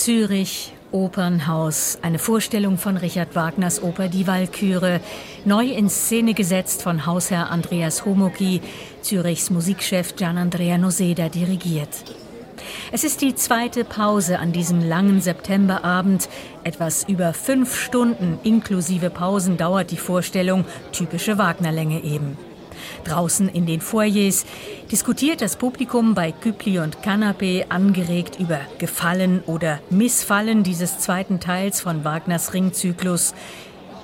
Zürich, Opernhaus, eine Vorstellung von Richard Wagners Oper Die Walküre, neu in Szene gesetzt von Hausherr Andreas Homoki, Zürichs Musikchef Gian Andrea Noseda dirigiert. Es ist die zweite Pause an diesem langen Septemberabend. Etwas über fünf Stunden inklusive Pausen dauert die Vorstellung, typische Wagnerlänge eben. Draußen in den Foyers diskutiert das Publikum bei Küppli und Canapé angeregt über Gefallen oder Missfallen dieses zweiten Teils von Wagners Ringzyklus.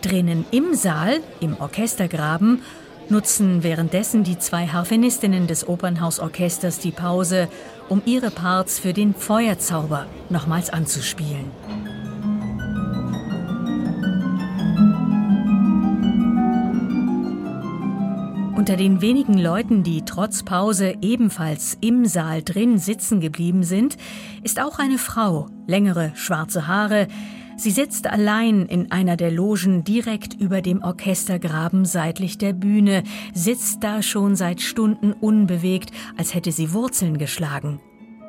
Drinnen im Saal, im Orchestergraben, nutzen währenddessen die zwei Harfenistinnen des Opernhausorchesters die Pause, um ihre Parts für den Feuerzauber nochmals anzuspielen. Unter den wenigen Leuten, die trotz Pause ebenfalls im Saal drin sitzen geblieben sind, ist auch eine Frau, längere schwarze Haare. Sie sitzt allein in einer der Logen direkt über dem Orchestergraben seitlich der Bühne, sitzt da schon seit Stunden unbewegt, als hätte sie Wurzeln geschlagen.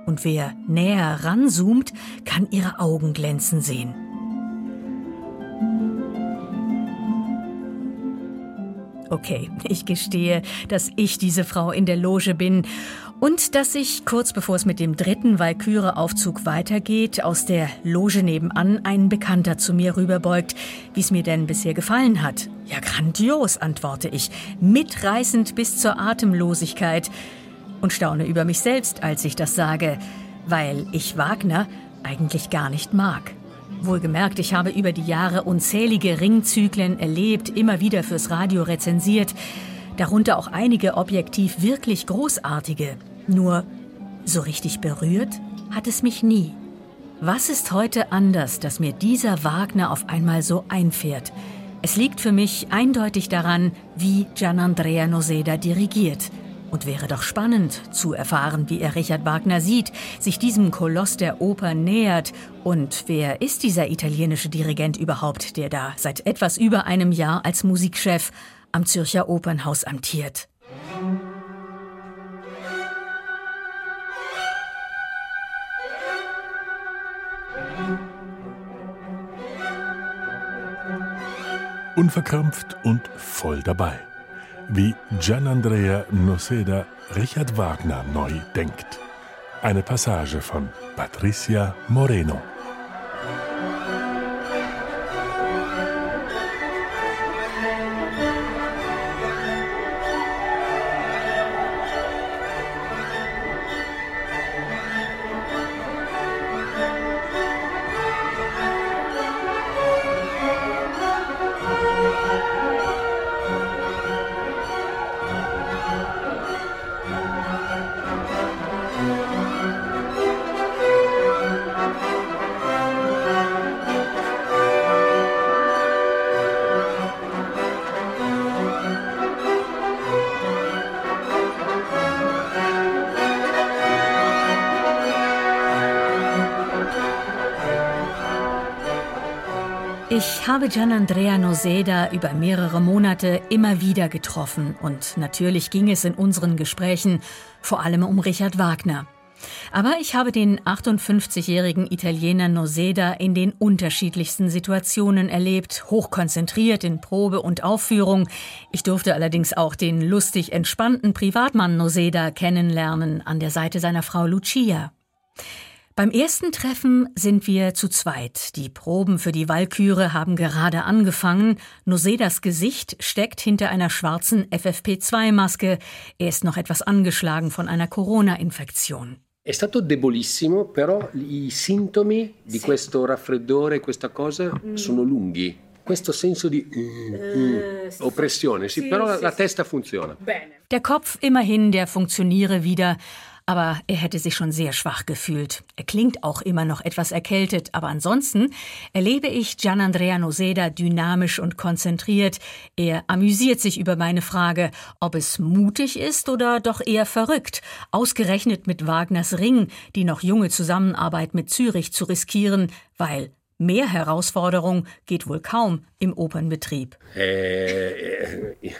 Und wer näher ranzoomt, kann ihre Augen glänzen sehen. Okay, ich gestehe, dass ich diese Frau in der Loge bin und dass sich kurz bevor es mit dem dritten Walküre-Aufzug weitergeht, aus der Loge nebenan ein Bekannter zu mir rüberbeugt, wie es mir denn bisher gefallen hat. Ja, grandios, antworte ich, mitreißend bis zur Atemlosigkeit und staune über mich selbst, als ich das sage, weil ich Wagner eigentlich gar nicht mag. Wohlgemerkt, ich habe über die Jahre unzählige Ringzyklen erlebt, immer wieder fürs Radio rezensiert, darunter auch einige objektiv wirklich großartige. Nur so richtig berührt hat es mich nie. Was ist heute anders, dass mir dieser Wagner auf einmal so einfährt? Es liegt für mich eindeutig daran, wie Gianandrea Noseda dirigiert – und wäre doch spannend zu erfahren, wie er Richard Wagner sieht, sich diesem Koloss der Oper nähert. Und wer ist dieser italienische Dirigent überhaupt, der da seit etwas über einem Jahr als Musikchef am Zürcher Opernhaus amtiert? Unverkrampft und voll dabei wie Gianandrea Noceda Richard Wagner neu denkt. Eine Passage von Patricia Moreno. Habe Gian Andrea Noseda über mehrere Monate immer wieder getroffen und natürlich ging es in unseren Gesprächen vor allem um Richard Wagner. Aber ich habe den 58-jährigen Italiener Noseda in den unterschiedlichsten Situationen erlebt, hochkonzentriert in Probe und Aufführung. Ich durfte allerdings auch den lustig entspannten Privatmann Noseda kennenlernen an der Seite seiner Frau Lucia. Beim ersten Treffen sind wir zu zweit. Die Proben für die Walküre haben gerade angefangen. Nosedas Gesicht steckt hinter einer schwarzen FFP2-Maske. Er ist noch etwas angeschlagen von einer Corona-Infektion. È stato debolissimo, però i sintomi di questo raffreddore, questa cosa, mm. sono lunghi. Questo senso di mm, mm, oppressione, sì, però la testa funziona. Der Kopf immerhin, der funktioniere wieder. Aber er hätte sich schon sehr schwach gefühlt. Er klingt auch immer noch etwas erkältet, aber ansonsten erlebe ich Gianandrea Noseda dynamisch und konzentriert. Er amüsiert sich über meine Frage, ob es mutig ist oder doch eher verrückt, ausgerechnet mit Wagners Ring die noch junge Zusammenarbeit mit Zürich zu riskieren, weil mehr Herausforderung geht wohl kaum im Opernbetrieb. Äh, äh,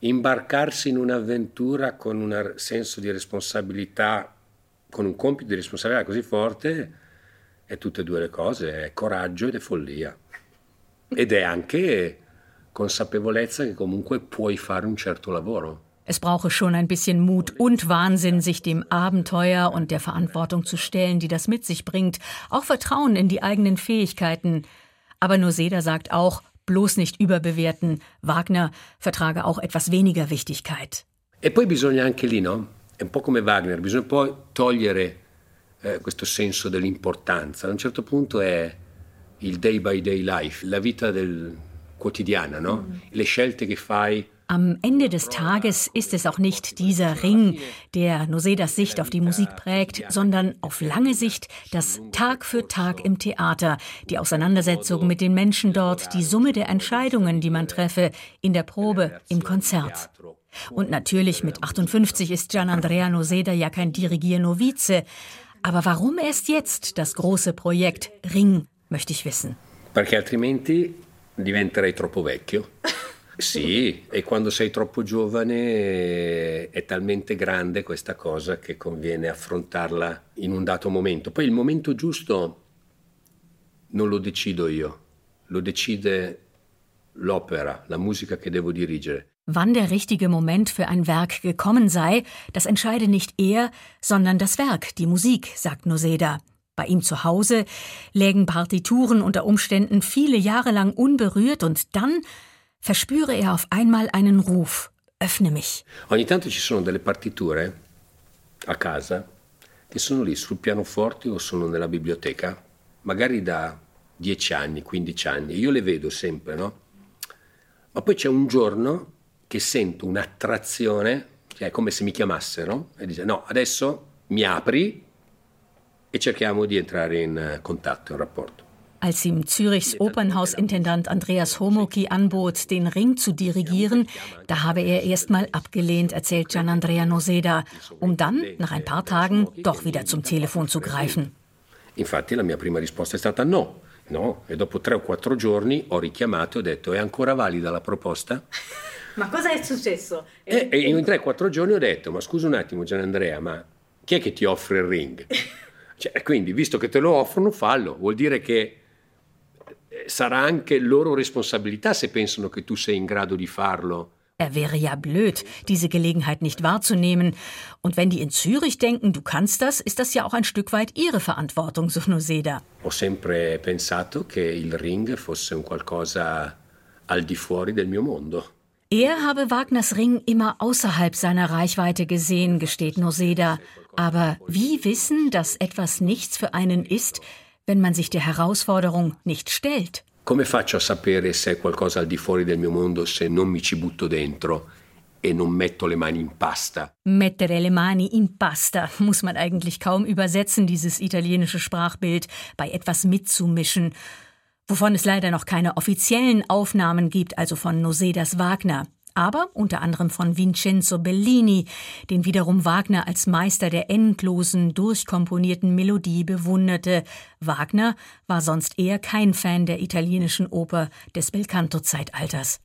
imbarcarsi in un'avventura con un senso di responsabilità, con un compito di responsabilità così forte, è tutte e due le cose, è coraggio ed è follia. Ed è anche consapevolezza che comunque puoi fare un certo lavoro. Es brauche schon ein bisschen Mut und Wahnsinn, sich dem Abenteuer und der Verantwortung zu stellen, die das mit sich bringt. Auch Vertrauen in die eigenen Fähigkeiten. Aber Noseda sagt auch, bloß nicht überbewerten. Wagner vertrage auch etwas weniger Wichtigkeit. E poi bisogna anche lì, no? È un po' come Wagner, bisogna poi togliere eh, questo senso dell'importanza. A un certo punto è il day by day life, la vita del quotidiana, no? Mm. Le scelte che fai Am Ende des Tages ist es auch nicht dieser Ring, der Nosedas Sicht auf die Musik prägt, sondern auf lange Sicht das Tag für Tag im Theater, die Auseinandersetzung mit den Menschen dort, die Summe der Entscheidungen, die man treffe, in der Probe, im Konzert. Und natürlich mit 58 ist Gian Andrea Noseda ja kein Dirigier-Novize. Aber warum erst jetzt das große Projekt Ring, möchte ich wissen. Perché altrimenti diventerei troppo vecchio. Sì, e quando sei troppo giovane è talmente grande questa cosa che conviene affrontarla in un dato momento. Poi il momento giusto non lo decido io, lo decide l'opera, la musica che devo dirigere. Wann der richtige Moment für ein Werk gekommen sei, das entscheide nicht er, sondern das Werk, die Musik, sagt Noseda. Bei ihm zu Hause lägen Partituren unter Umständen viele Jahre lang unberührt und dann verspüre er auf einmal einen Ruf. Öffne mich. Ogni tanto ci sono delle partiture a casa che sono lì sul pianoforte o sono nella biblioteca, magari da 10 anni, 15 anni. Io le vedo sempre, no? Ma poi c'è un giorno che sento un'attrazione, cioè è come se mi chiamassero e dice no, adesso mi apri e cerchiamo di entrare in contatto, in rapporto. Als ihm Zürichs Opernhausintendant Andreas Homoki anbot, den Ring zu dirigieren, da habe er erstmal abgelehnt, erzählt Gian Andrea Noseda, um dann nach ein paar Tagen doch wieder zum Telefon zu greifen. Infatti la mia prima risposta è stata no. No, e dopo tre o quattro giorni ho richiamato e ho detto: È ancora valida la proposta? ma cosa è successo? E, e in tre o quattro giorni ho detto: Ma scusa un attimo, Gian Andrea, ma chi è che ti offre il ring? Cioè, quindi, visto che te lo offrono, fallo. Vuol dire che sarà anche loro responsabilità se pensano che tu sei in grado di farlo. Er wäre ja blöd, diese Gelegenheit nicht wahrzunehmen. Und wenn die in Zürich denken, du kannst das, ist das ja auch ein Stück weit ihre Verantwortung, so Noseda. Ho sempre pensato che il ring fosse un qualcosa al di fuori del mio mondo. Er habe Wagners Ring immer außerhalb seiner Reichweite gesehen, gesteht Noseda. Aber wie wissen, dass etwas nichts für einen ist, wenn man sich der Herausforderung nicht stellt. Come faccio a sapere se è qualcosa al di fuori del mio mondo se non mi ci butto dentro e non metto le mani in pasta? Mettere le mani in pasta muss man eigentlich kaum übersetzen, dieses italienische Sprachbild, bei etwas mitzumischen. Wovon es leider noch keine offiziellen Aufnahmen gibt, also von Nosedas Wagner aber unter anderem von Vincenzo Bellini, den wiederum Wagner als Meister der endlosen, durchkomponierten Melodie bewunderte. Wagner war sonst eher kein Fan der italienischen Oper des Belcanto-Zeitalters.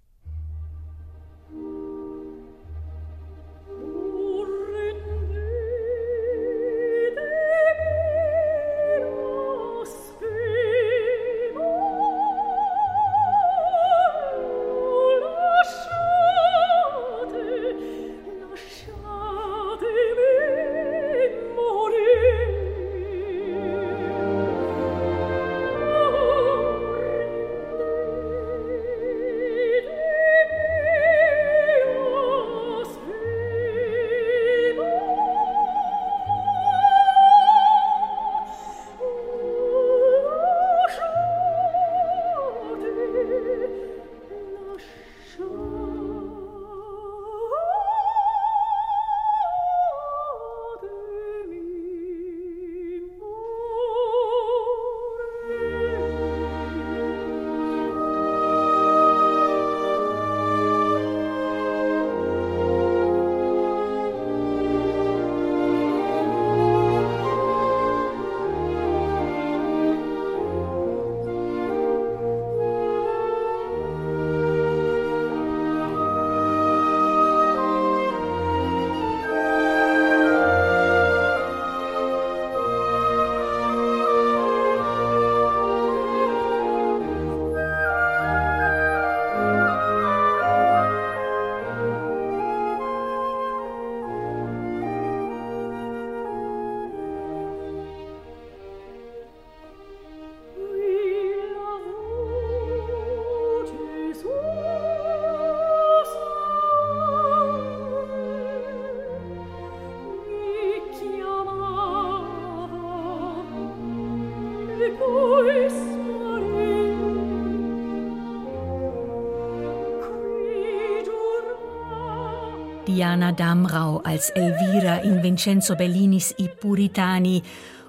Diana Damrau als Elvira in Vincenzo Bellinis I Puritani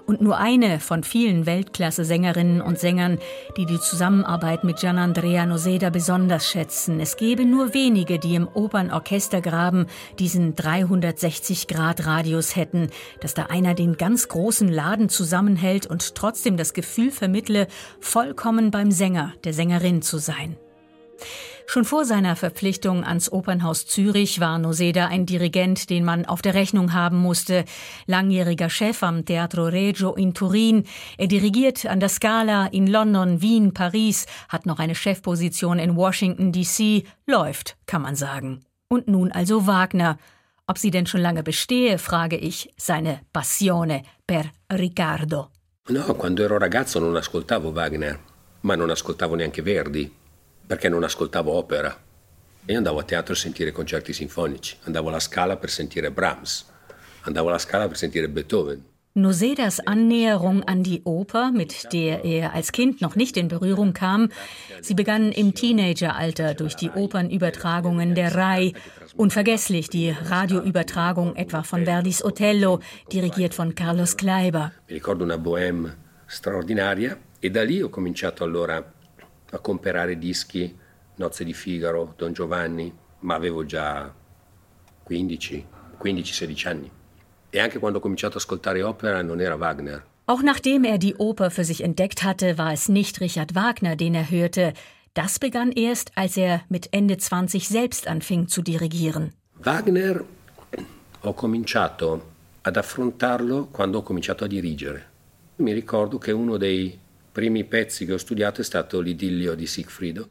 und nur eine von vielen Weltklasse-Sängerinnen und Sängern, die die Zusammenarbeit mit Gianandrea Noseda besonders schätzen. Es gebe nur wenige, die im Opernorchestergraben diesen 360-Grad-Radius hätten, dass da einer den ganz großen Laden zusammenhält und trotzdem das Gefühl vermittle, vollkommen beim Sänger, der Sängerin zu sein. Schon vor seiner Verpflichtung ans Opernhaus Zürich war Noseda ein Dirigent, den man auf der Rechnung haben musste. Langjähriger Chef am Teatro Regio in Turin. Er dirigiert an der Scala in London, Wien, Paris, hat noch eine Chefposition in Washington DC. Läuft, kann man sagen. Und nun also Wagner. Ob sie denn schon lange bestehe, frage ich, seine Passione per Riccardo. No, quando ero ragazzo non ascoltavo Wagner, ma non ascoltavo neanche Verdi perché non ascoltavo opera. E io andavo a teatro a sentire concerti sinfonici, andavo alla Scala per sentire Brahms, andavo alla Scala per sentire Beethoven. Nosedas Annäherung an die Oper, mit der er als Kind noch nicht in Berührung kam, sie begann im Teenageralter durch die Opernübertragungen der RAI, unvergesslich die Radioübertragung etwa von Verdis Otello, dirigiert von Carlos Kleiber. Mi ricordo una bohème straordinaria e da lì ho cominciato allora a comprare dischi, Nozze di Figaro, Don Giovanni, ma avevo già 15, 15-16 anni. E anche quando ho cominciato ad ascoltare opera non era Wagner. Auch nachdem er die Oper für sich entdeckt hatte, war es nicht Richard Wagner, den er hörte. Das begann erst, als er mit Ende 20 selbst anfing zu dirigieren. Wagner ho cominciato ad affrontarlo quando ho cominciato a dirigere. Mi ricordo che uno dei primi pezzi che ho studiato è stato l'idillio di Siegfriedo.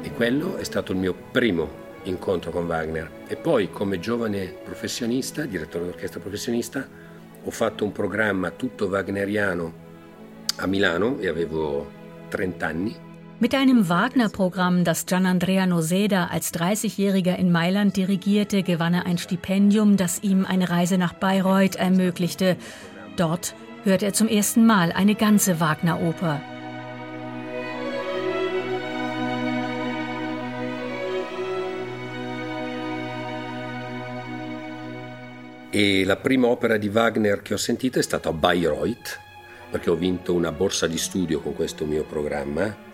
E quello è stato il mio primo incontro con Wagner. E poi come giovane professionista, direttore d'orchestra professionista, ho fatto un programma tutto wagneriano a Milano e avevo 30 anni Mit einem Wagner-Programm, das Gianandrea Noseda als 30-Jähriger in Mailand dirigierte, gewann er ein Stipendium, das ihm eine Reise nach Bayreuth ermöglichte. Dort hörte er zum ersten Mal eine ganze Wagner-Oper. E la prima opera di Wagner che ho sentito è stata Bayreuth, perché ho vinto una borsa di studio con questo mio programma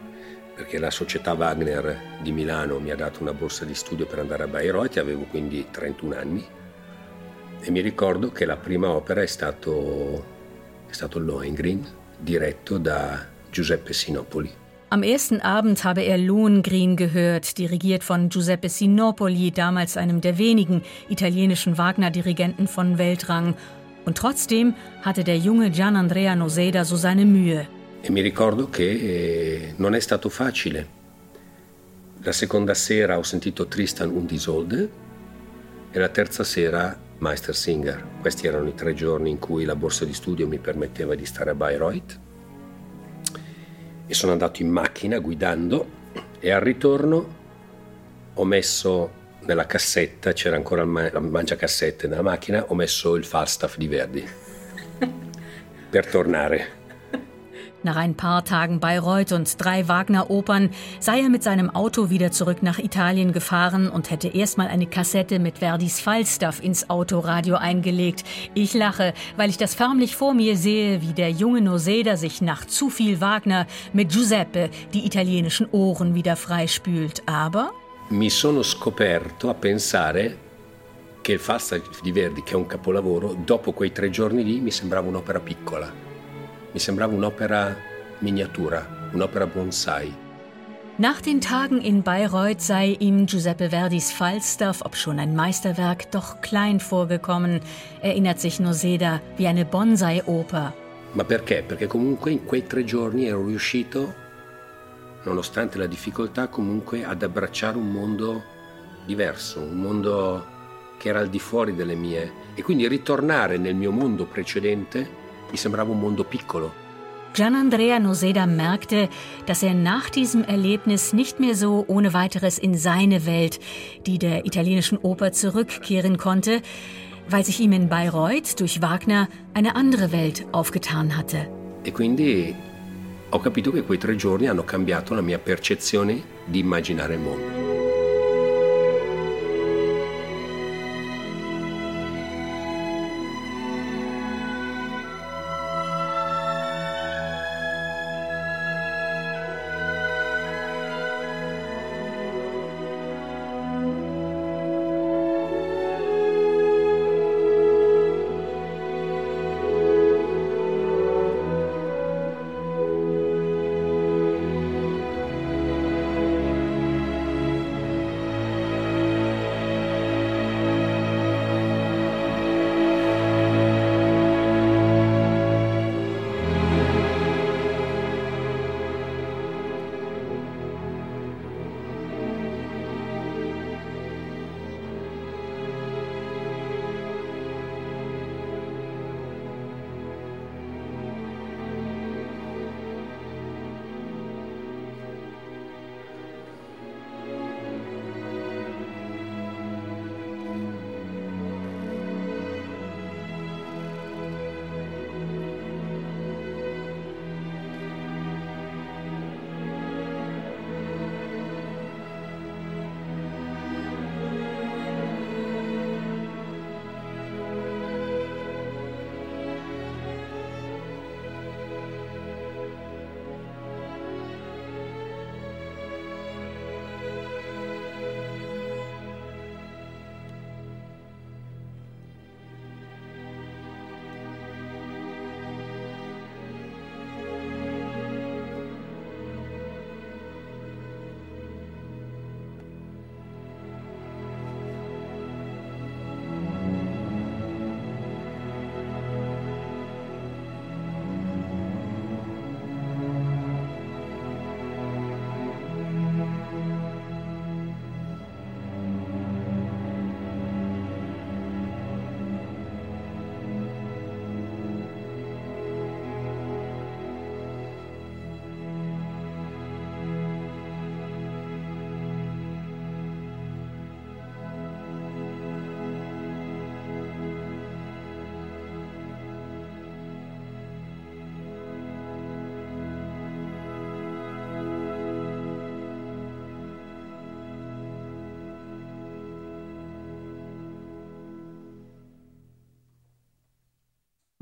perché la società Wagner di Milano mi ha dato una borsa di studio per andare a Bayreuth, avevo quindi 31 anni e mi ricordo che la prima opera è stato, è stato Lohengrin, diretto da Giuseppe Sinopoli. Am ersten Abend habe er Lohengrin gehört, dirigiert von Giuseppe Sinopoli, damals einem der wenigen italienischen Wagner-Dirigenten von Weltrang. Und trotzdem hatte der junge Gianandrea Noseda so seine Mühe. E mi ricordo che eh, non è stato facile. La seconda sera ho sentito Tristan und Isolde e la terza sera Meister Singer. Questi erano i tre giorni in cui la borsa di studio mi permetteva di stare a Bayreuth. E sono andato in macchina guidando e al ritorno ho messo nella cassetta, c'era ancora la mangiacassette nella macchina, ho messo il Falstaff di Verdi per tornare. Nach ein paar Tagen Bayreuth und drei Wagner-Opern sei er mit seinem Auto wieder zurück nach Italien gefahren und hätte erstmal eine Kassette mit Verdis Falstaff ins Autoradio eingelegt. Ich lache, weil ich das förmlich vor mir sehe, wie der junge Noseda sich nach zu viel Wagner mit Giuseppe die italienischen Ohren wieder freispült. Aber mi sono scoperto a pensare che il Falstaff di Verdi, che è un capolavoro, dopo quei tre giorni lì mi sembrava un'opera piccola. Mi sembrava un'opera miniatura, un'opera bonsai. Nach den Tagen in Bayreuth sei ihm Giuseppe Verdis Falstaff, ob schon ein Meisterwerk, doch klein vorgekommen, erinnert sich Noseda, wie eine Bonsai-Oper. Ma perché? Perché comunque in quei tre giorni ero riuscito, nonostante la difficoltà, comunque ad abbracciare un mondo diverso, un mondo che era al di fuori delle mie e quindi ritornare nel mio mondo precedente mi sembrava un mondo piccolo. Gianandrea Noseda merkte, dass er nach diesem Erlebnis nicht mehr so ohne weiteres in seine Welt, die der italienischen Oper, zurückkehren konnte. weil sich ihm in Bayreuth durch Wagner eine andere Welt aufgetan hatte. E quindi ho capito che quei tre giorni hanno cambiato la mia percezione di immaginare il mondo.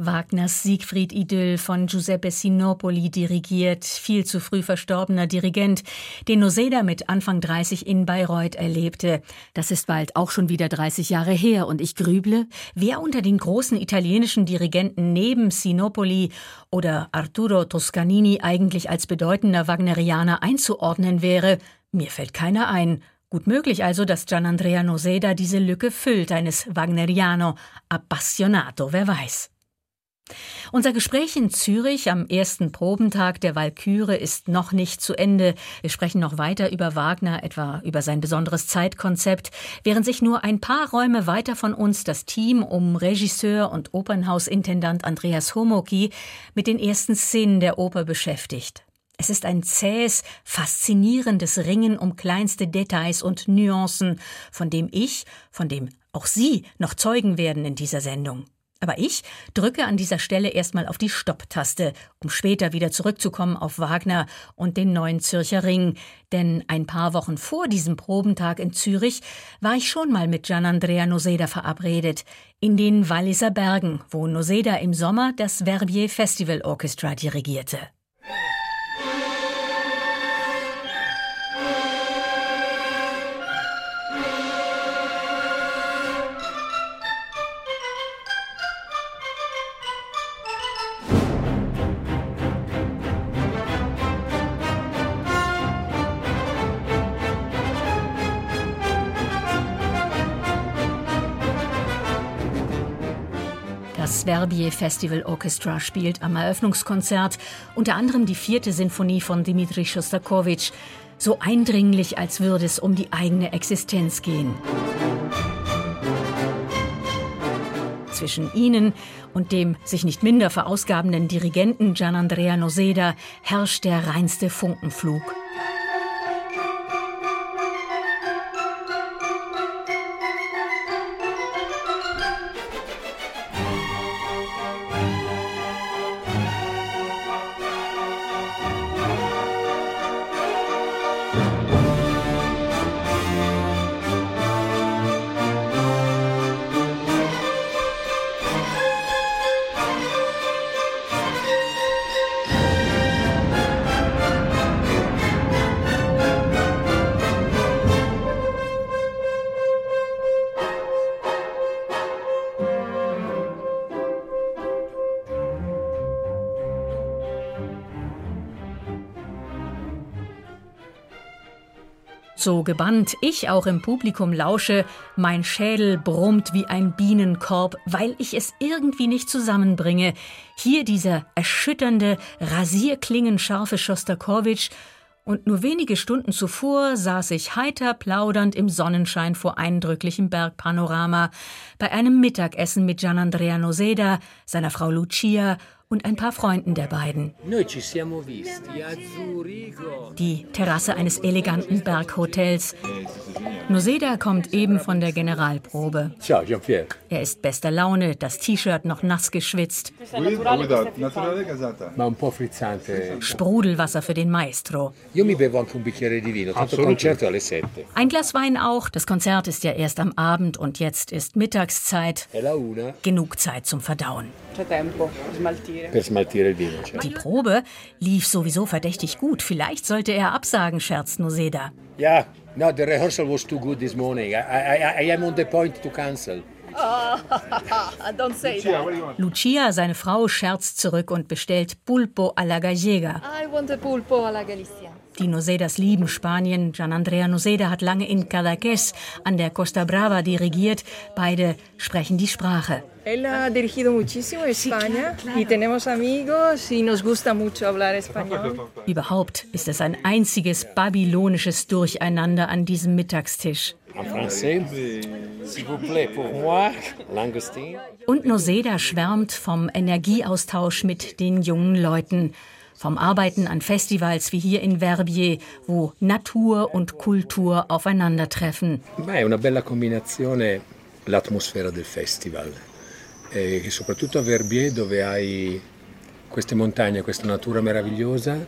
Wagners Siegfried-Idyll von Giuseppe Sinopoli dirigiert, viel zu früh verstorbener Dirigent, den Noseda mit Anfang 30 in Bayreuth erlebte. Das ist bald auch schon wieder 30 Jahre her und ich grüble, wer unter den großen italienischen Dirigenten neben Sinopoli oder Arturo Toscanini eigentlich als bedeutender Wagnerianer einzuordnen wäre. Mir fällt keiner ein. Gut möglich also, dass Gianandrea Noseda diese Lücke füllt, eines Wagneriano appassionato, wer weiß. Unser Gespräch in Zürich am ersten Probentag der Walküre ist noch nicht zu Ende. Wir sprechen noch weiter über Wagner, etwa über sein besonderes Zeitkonzept, während sich nur ein paar Räume weiter von uns das Team um Regisseur und Opernhausintendant Andreas Homoki mit den ersten Szenen der Oper beschäftigt. Es ist ein zähes, faszinierendes Ringen um kleinste Details und Nuancen, von dem ich, von dem auch Sie noch Zeugen werden in dieser Sendung. Aber ich drücke an dieser Stelle erstmal auf die Stopptaste, um später wieder zurückzukommen auf Wagner und den neuen Zürcher Ring. Denn ein paar Wochen vor diesem Probentag in Zürich war ich schon mal mit Gianandrea Noseda verabredet, in den Walliser Bergen, wo Noseda im Sommer das Verbier Festival Orchestra dirigierte. Verbier Festival Orchestra spielt am Eröffnungskonzert unter anderem die vierte Sinfonie von Dmitri Schostakowitsch, so eindringlich, als würde es um die eigene Existenz gehen. Zwischen ihnen und dem sich nicht minder verausgabenden Dirigenten Gianandrea Noseda herrscht der reinste Funkenflug. So gebannt. Ich auch im Publikum lausche, mein Schädel brummt wie ein Bienenkorb, weil ich es irgendwie nicht zusammenbringe. Hier dieser erschütternde, rasierklingenscharfe Schostakowitsch. Und nur wenige Stunden zuvor saß ich heiter plaudernd im Sonnenschein vor eindrücklichem Bergpanorama. Bei einem Mittagessen mit Gianandrea Noseda, seiner Frau Lucia und ein paar Freunden der beiden. Die Terrasse eines eleganten Berghotels. Noseda kommt eben von der Generalprobe. Ciao, Jean-Pierre. Er ist bester Laune, das T-Shirt noch nass geschwitzt. Sprudelwasser für den Maestro. Io mi bevo anche un bicchiere di vino, tanto il concerto è alle 7. Ein Glas Wein auch. Das Konzert ist ja erst am Abend und jetzt ist Mittagszeit. Genug Zeit zum Verdauen. Per smaltire il vino. cioè. Die Probe lief sowieso verdächtig gut. Vielleicht sollte er absagen, scherzt Noseda. Yeah, no, the rehearsal was too good this morning. I, I, I am on the point to cancel. Don't say that. Lucia, seine Frau, scherzt zurück und bestellt Pulpo alla Gallega. I want a pulpo alla Galicia. Die Nosedas lieben Spanien. Gianandrea Noseda hat lange in Cadaqués an der Costa Brava dirigiert. Beide sprechen die Sprache. Él ha dirigido muchísimo España y tenemos amigos y nos gusta mucho hablar español. Überhaupt ist es ein einziges babylonisches Durcheinander an diesem Mittagstisch. Und Noseda schwärmt vom Energieaustausch mit den jungen Leuten. Vom Arbeiten an Festivals wie hier in Verbier, wo Natur und Kultur aufeinandertreffen. Beh, una bella combinazione l'atmosfera del festival. E soprattutto a Verbier dove hai queste montagne, questa natura meravigliosa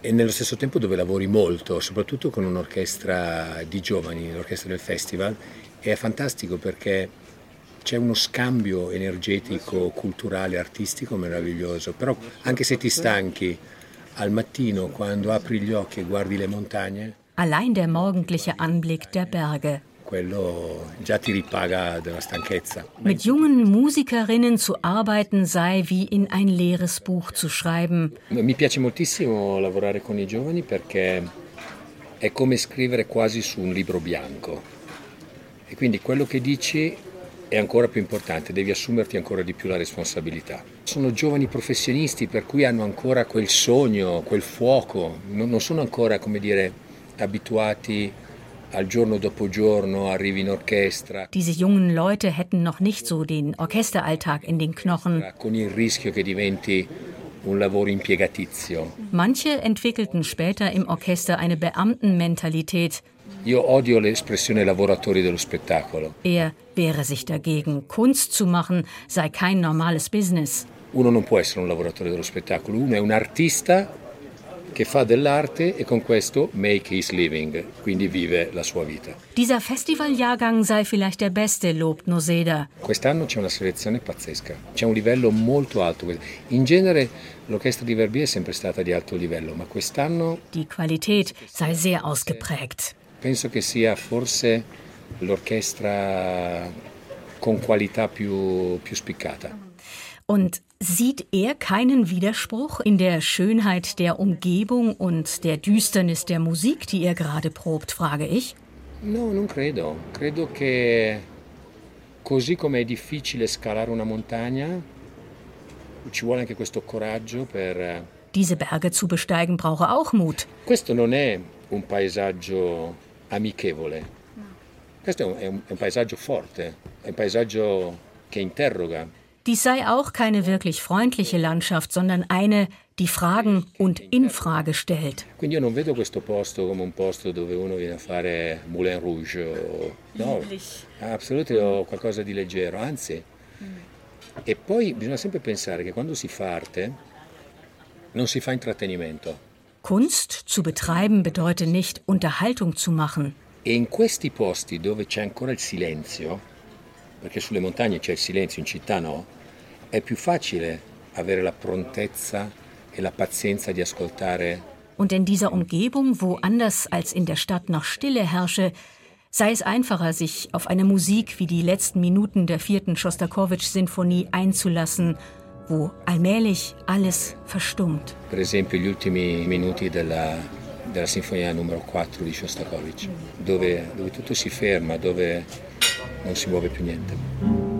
e nello stesso tempo dove lavori molto, soprattutto con un'orchestra di giovani, l'orchestra del festival, e è fantastico perché c'è uno scambio energetico, culturale, artistico meraviglioso, però anche se ti stanchi al mattino quando apri gli occhi e guardi le montagne, Allein der morgendliche Anblick der Berge. Quello già ti ripaga della stanchezza. Mit jungen Musikerinnen zu arbeiten sei wie in ein leeres Buch zu schreiben. Mi piace moltissimo lavorare con i giovani perché è come scrivere quasi su un libro bianco e quindi quello che dici è ancora più importante, devi assumerti ancora di più la responsabilità. Sono giovani professionisti per cui hanno ancora quel sogno, quel fuoco, non sono ancora, come dire, abituati Diese jungen Leute hätten noch nicht so den Orchesteralltag in den Knochen. Manche entwickelten später im Orchester eine Beamtenmentalität. Er wehre sich dagegen. Kunst zu machen sei kein normales Business. Uno non può essere un lavoratore dello spettacolo, uno è un artista che fa dell'arte e con questo make his living, quindi vive la sua vita. Dieser Festivaljahrgang sei vielleicht der beste, lobt Noseda. Quest'anno c'è una selezione pazzesca, c'è un livello molto alto. In genere l'orchestra di Verbier è sempre stata di alto livello, ma quest'anno Die Qualität sei sehr ausgeprägt. penso che sia forse l'orchestra con qualità più, più spiccata. Und sieht er keinen Widerspruch in der Schönheit der Umgebung und der Düsternis der Musik, die er gerade probt, frage ich? No, non credo. Credo che così come è difficile scalare una montagna, ci vuole anche questo coraggio per... Diese Berge zu besteigen brauche auch Mut. Questo non è un paesaggio amichevole, questo è un, è paesaggio forte, è un paesaggio che interroga. Dies sei auch keine wirklich freundliche Landschaft, sondern eine, die Fragen und in Frage stellt. Quindi io non vedo questo posto come un posto dove uno viene a fare Moulin Rouge o no, assolutamente o qualcosa di leggero, anzi. E poi bisogna sempre pensare che quando si fa arte non si fa intrattenimento. Kunst zu betreiben bedeutet nicht, Unterhaltung zu machen. E in questi posti dove c'è ancora il silenzio, perché sulle montagne c'è il silenzio, in città no, è più facile avere la prontezza e la pazienza di ascoltare Und in dieser Umgebung, wo anders als in der Stadt noch Stille herrsche, sei es einfacher, sich auf eine Musik wie die letzten Minuten der vierten Schostakowitsch-Sinfonie einzulassen, wo allmählich alles verstummt. per esempio gli ultimi minuti della, della Sinfonia numero 4 di Shostakovich, dove, dove tutto si ferma, dove non si muove più niente.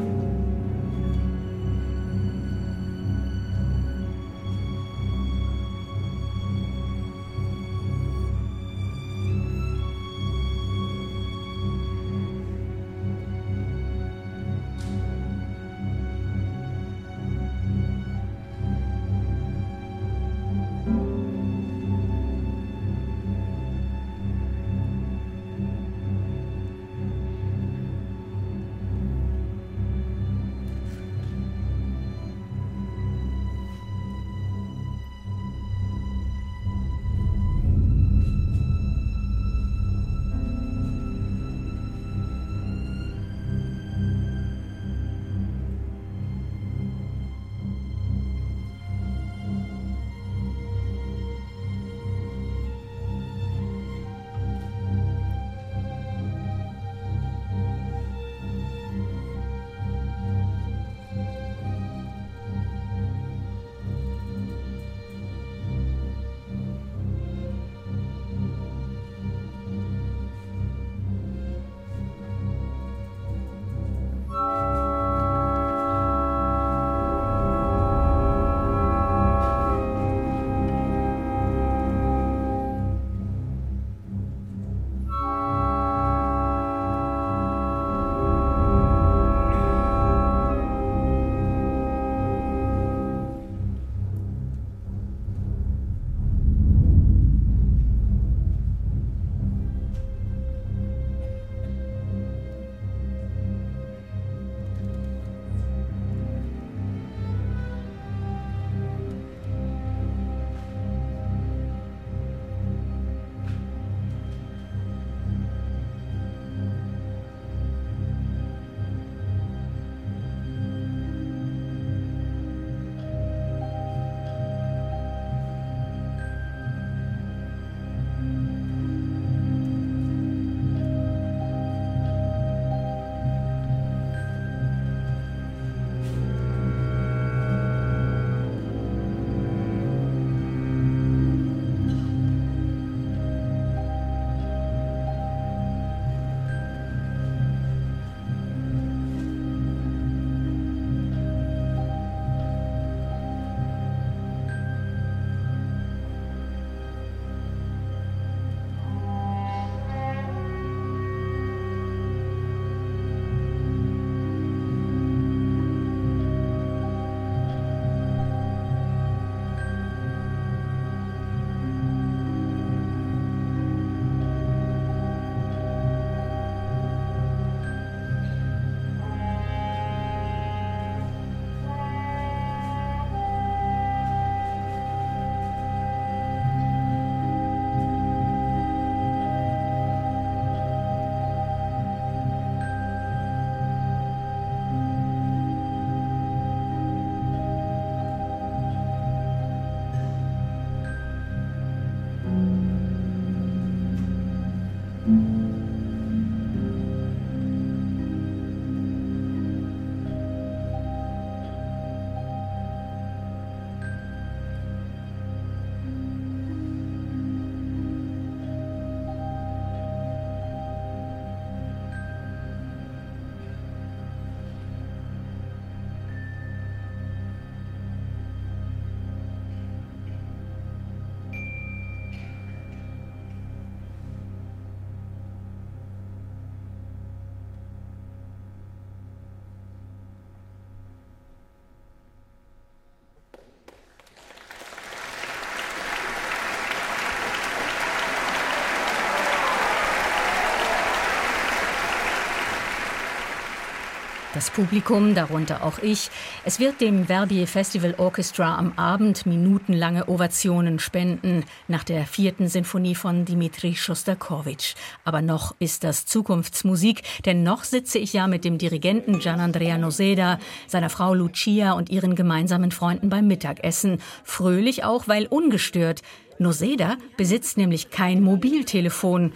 Das Publikum, darunter auch ich, es wird dem Verbier Festival Orchestra am Abend minutenlange Ovationen spenden nach der vierten Sinfonie von Dmitri Schostakowitsch. Aber noch ist das Zukunftsmusik, denn noch sitze ich ja mit dem Dirigenten Gian Andrea Noseda, seiner Frau Lucia und ihren gemeinsamen Freunden beim Mittagessen. Fröhlich auch, weil ungestört. Noseda besitzt nämlich kein Mobiltelefon.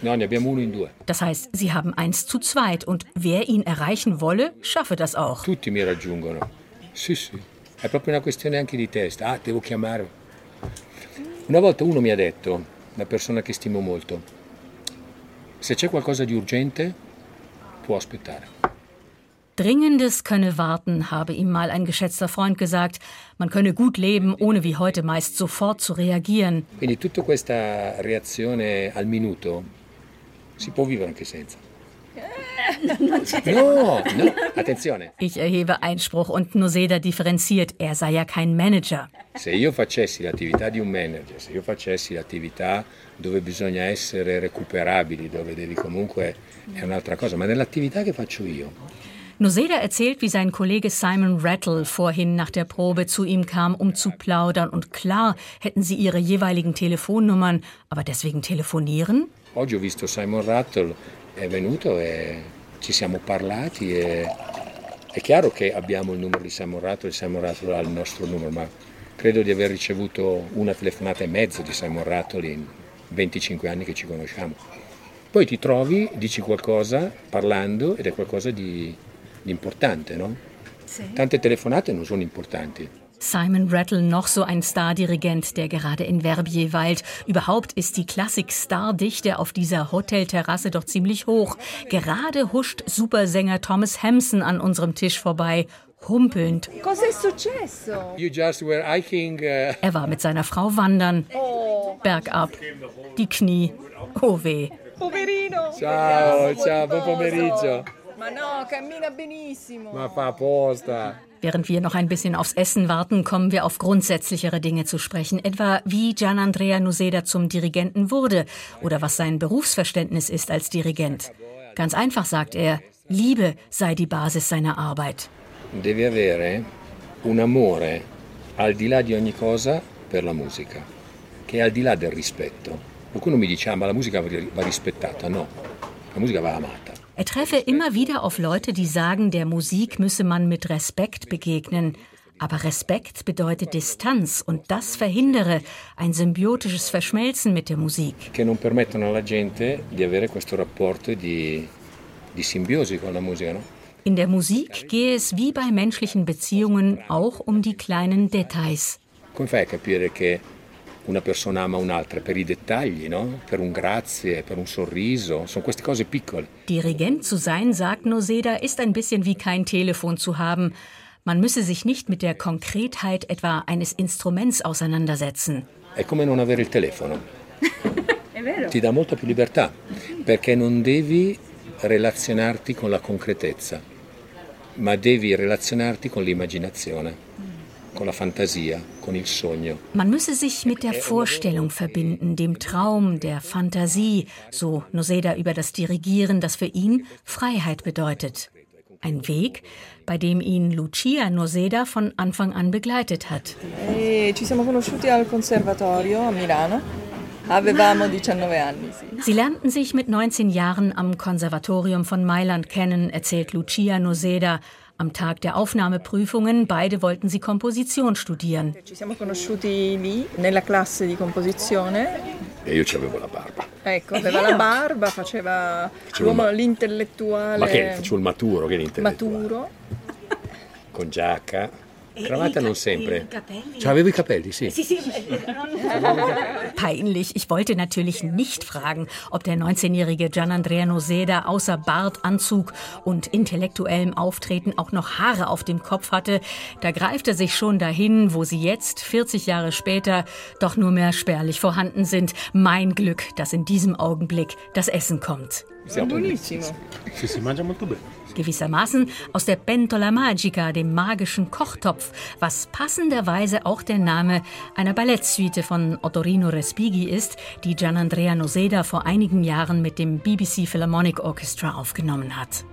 Das heißt, sie haben eins zu zweit und wer ihn erreichen wolle, schaffe das auch. Tutti mi raggiungono. Sì, sì. È proprio una questione anche di testa. Ah, devo chiamare. Una volta uno mi ha detto, una persona che stimo molto. Se c'è qualcosa di urgente, può aspettare. Dringendes könne warten, habe ihm mal ein geschätzter Freund gesagt. Man könne gut leben, ohne wie heute meist sofort zu reagieren. Quindi tutta questa reazione al minuto si può vivere anche senza. No, no, attenzione. Ich erhebe Einspruch und Noseda differenziert, er sei ja kein Manager. Se io facessi l'attività di un manager, se io facessi l'attività dove bisogna essere recuperabili, dove devi comunque è un'altra cosa, ma nell'attività che faccio io, Noseda erzählt, wie sein Kollege Simon Rattle vorhin nach der Probe zu ihm kam, um zu plaudern. Und klar hätten sie ihre jeweiligen Telefonnummern, aber deswegen telefonieren? oggi ho visto Simon Rattle, è venuto e ci siamo parlati e è chiaro che abbiamo il numero di Simon Rattle e Simon Rattle ha il nostro numero, ma credo di aver ricevuto una telefonata e mezzo di Simon Rattle in 25 anni che ci conosciamo. Poi ti trovi, dici qualcosa parlando ed è qualcosa di, di importante, no? Tante telefonate non sono importanti. Simon Rattle noch so ein Stardirigent, der gerade in Verbier weilt. Überhaupt ist die Klassik-Stardichte auf dieser Hotelterrasse doch ziemlich hoch. Gerade huscht Supersänger Thomas Hampson an unserem Tisch vorbei, humpelnd. Uh, Er war mit seiner Frau wandern. Bergab. Die Knie. Oh weh. Poverino! Ciao, ciao, buon pomeriggio. Ma no, cammina benissimo. ma fa apposta. Während wir noch ein bisschen aufs Essen warten, kommen wir auf grundsätzlichere Dinge zu sprechen, etwa wie Gianandrea Noseda zum Dirigenten wurde oder was sein Berufsverständnis ist als Dirigent. Ganz einfach sagt er, Liebe sei die Basis seiner Arbeit. Devi avere un amore al di là di ogni cosa per la musica, che è al di là del rispetto. Qualcuno mi dice, ah, ma la musica va rispettata. No, la musica va amata. Er treffe immer wieder auf Leute, die sagen, der Musik müsse man mit Respekt begegnen. Aber Respekt bedeutet Distanz und das verhindere ein symbiotisches Verschmelzen mit der Musik. Che non permettono alla gente di avere questo rapporto di, di simbiosi con la musica, no? In der Musik gehe es wie bei menschlichen Beziehungen auch um die kleinen Details. Come fai a capire che una persona ama un'altra? Per i dettagli, no? Per un grazie, per un sorriso, sono queste cose piccole. Dirigent zu sein, sagt Noseda, ist ein bisschen wie kein Telefon zu haben. Man müsse sich nicht mit der Konkretheit etwa eines Instruments auseinandersetzen. È come non avere il telefono. Ti dà molta più libertà, perché non devi relazionarti con la concretezza, ma devi relazionarti con l'immaginazione, Man müsse sich mit der Vorstellung verbinden, dem Traum, der Fantasie, so Noseda über das Dirigieren, das für ihn Freiheit bedeutet. Ein Weg, bei dem ihn Lucia Noseda von Anfang an begleitet hat. E ci siamo conosciuti al conservatorio a Milano. Avevamo 19 anni, sì. Sie lernten sich mit 19 Jahren am Konservatorium von Mailand kennen, erzählt Lucia Noseda. Am Tag der Aufnahmeprüfungen, beide wollten sie Komposition studieren. Ci siamo conosciuti lì, nella classe di composizione. E io avevo la barba. Ecco, aveva la barba, faceva l'uomo, ma- l'intellettuale Ma che facevo il maturo, che l'intellettuale? maturo. Con giacca. Cravatta non sempre. Cioè, avevo i capelli, sì. Peinlich. Ich wollte natürlich nicht fragen, ob der 19-jährige Gianandrea Noseda außer Bart, Anzug und intellektuellem Auftreten auch noch Haare auf dem Kopf hatte. Da greift er sich schon dahin, wo sie jetzt, 40 Jahre später, doch nur mehr spärlich vorhanden sind. Mein Glück, dass in diesem Augenblick das Essen kommt. Buonissimo. Sì, si mangia molto bene. Gewissermaßen aus der Pentola Magica, dem magischen Kochtopf, was passenderweise auch der Name einer Ballettsuite von Ottorino Respighi ist, die Gianandrea Noseda vor einigen Jahren mit dem BBC Philharmonic Orchestra aufgenommen hat.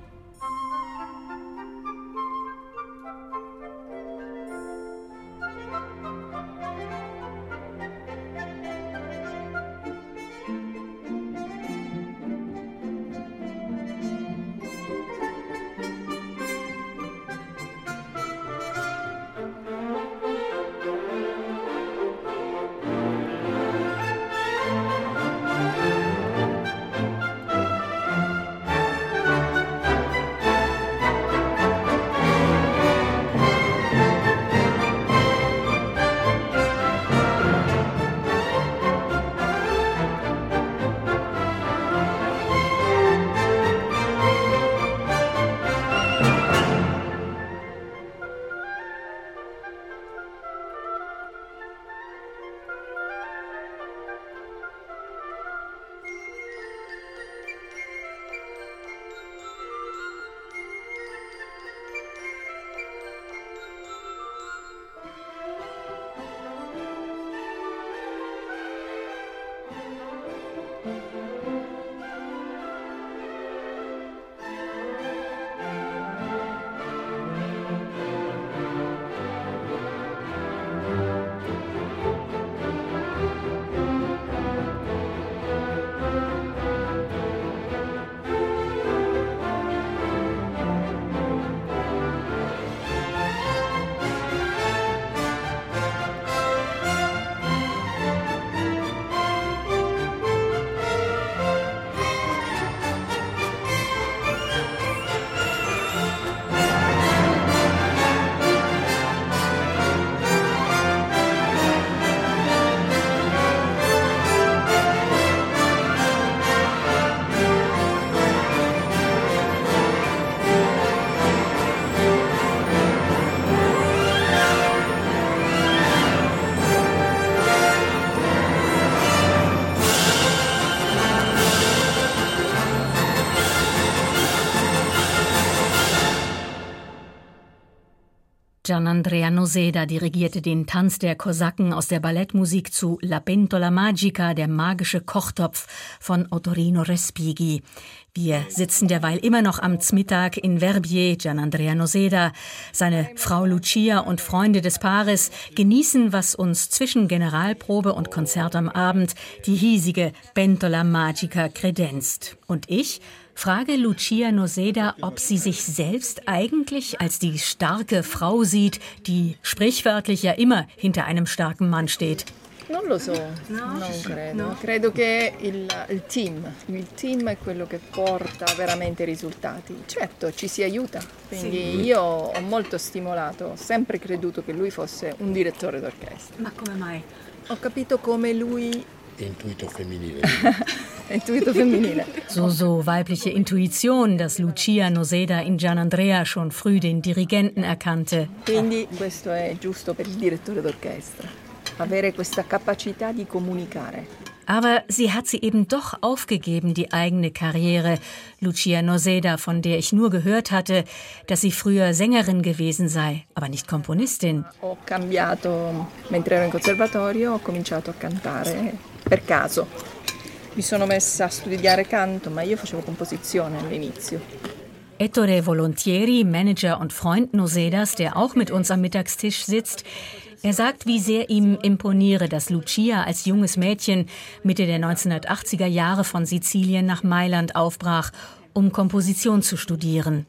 Gianandrea Noseda dirigierte den Tanz der Kosaken aus der Ballettmusik zu La Pentola Magica, der magische Kochtopf von Ottorino Respighi. Wir sitzen derweil immer noch am Zmittag in Verbier. Gianandrea Noseda, seine Frau Lucia und Freunde des Paares genießen, was uns zwischen Generalprobe und Konzert am Abend die hiesige Pentola Magica kredenzt. Und ich frage Lucia Noseda, ob sie sich selbst eigentlich als die starke Frau sieht, die sprichwörtlich ja immer hinter einem starken Mann steht. Non lo so, no, non credo. Credo che il, il, team, il team è quello che porta veramente i risultati. Certo, ci si aiuta, quindi io ho molto stimolato, ho sempre creduto che lui fosse un direttore d'orchestra. Ma come mai? Ho capito come lui Intuito femminile. Intuito femminile. So, so weibliche Intuition, dass Lucia Noseda in Gianandrea schon früh den Dirigenten erkannte. Quindi questo è giusto per il direttore d'orchestra, avere questa capacità di comunicare. Aber sie hat sie eben doch aufgegeben, die eigene Karriere. Lucia Noseda, von der ich nur gehört hatte, dass sie früher Sängerin gewesen sei, aber nicht Komponistin. Ho cambiato, mentre ero in conservatorio, ho cominciato a cantare per caso. Mi sono messa a studiare canto, ma io facevo composizione all'inizio. Ettore Volontieri, Manager und Freund Nosedas, der auch mit uns am Mittagstisch sitzt, er sagt, wie sehr ihm imponiere, dass Lucia als junges Mädchen Mitte der 1980er Jahre von Sizilien nach Mailand aufbrach, um Komposition zu studieren.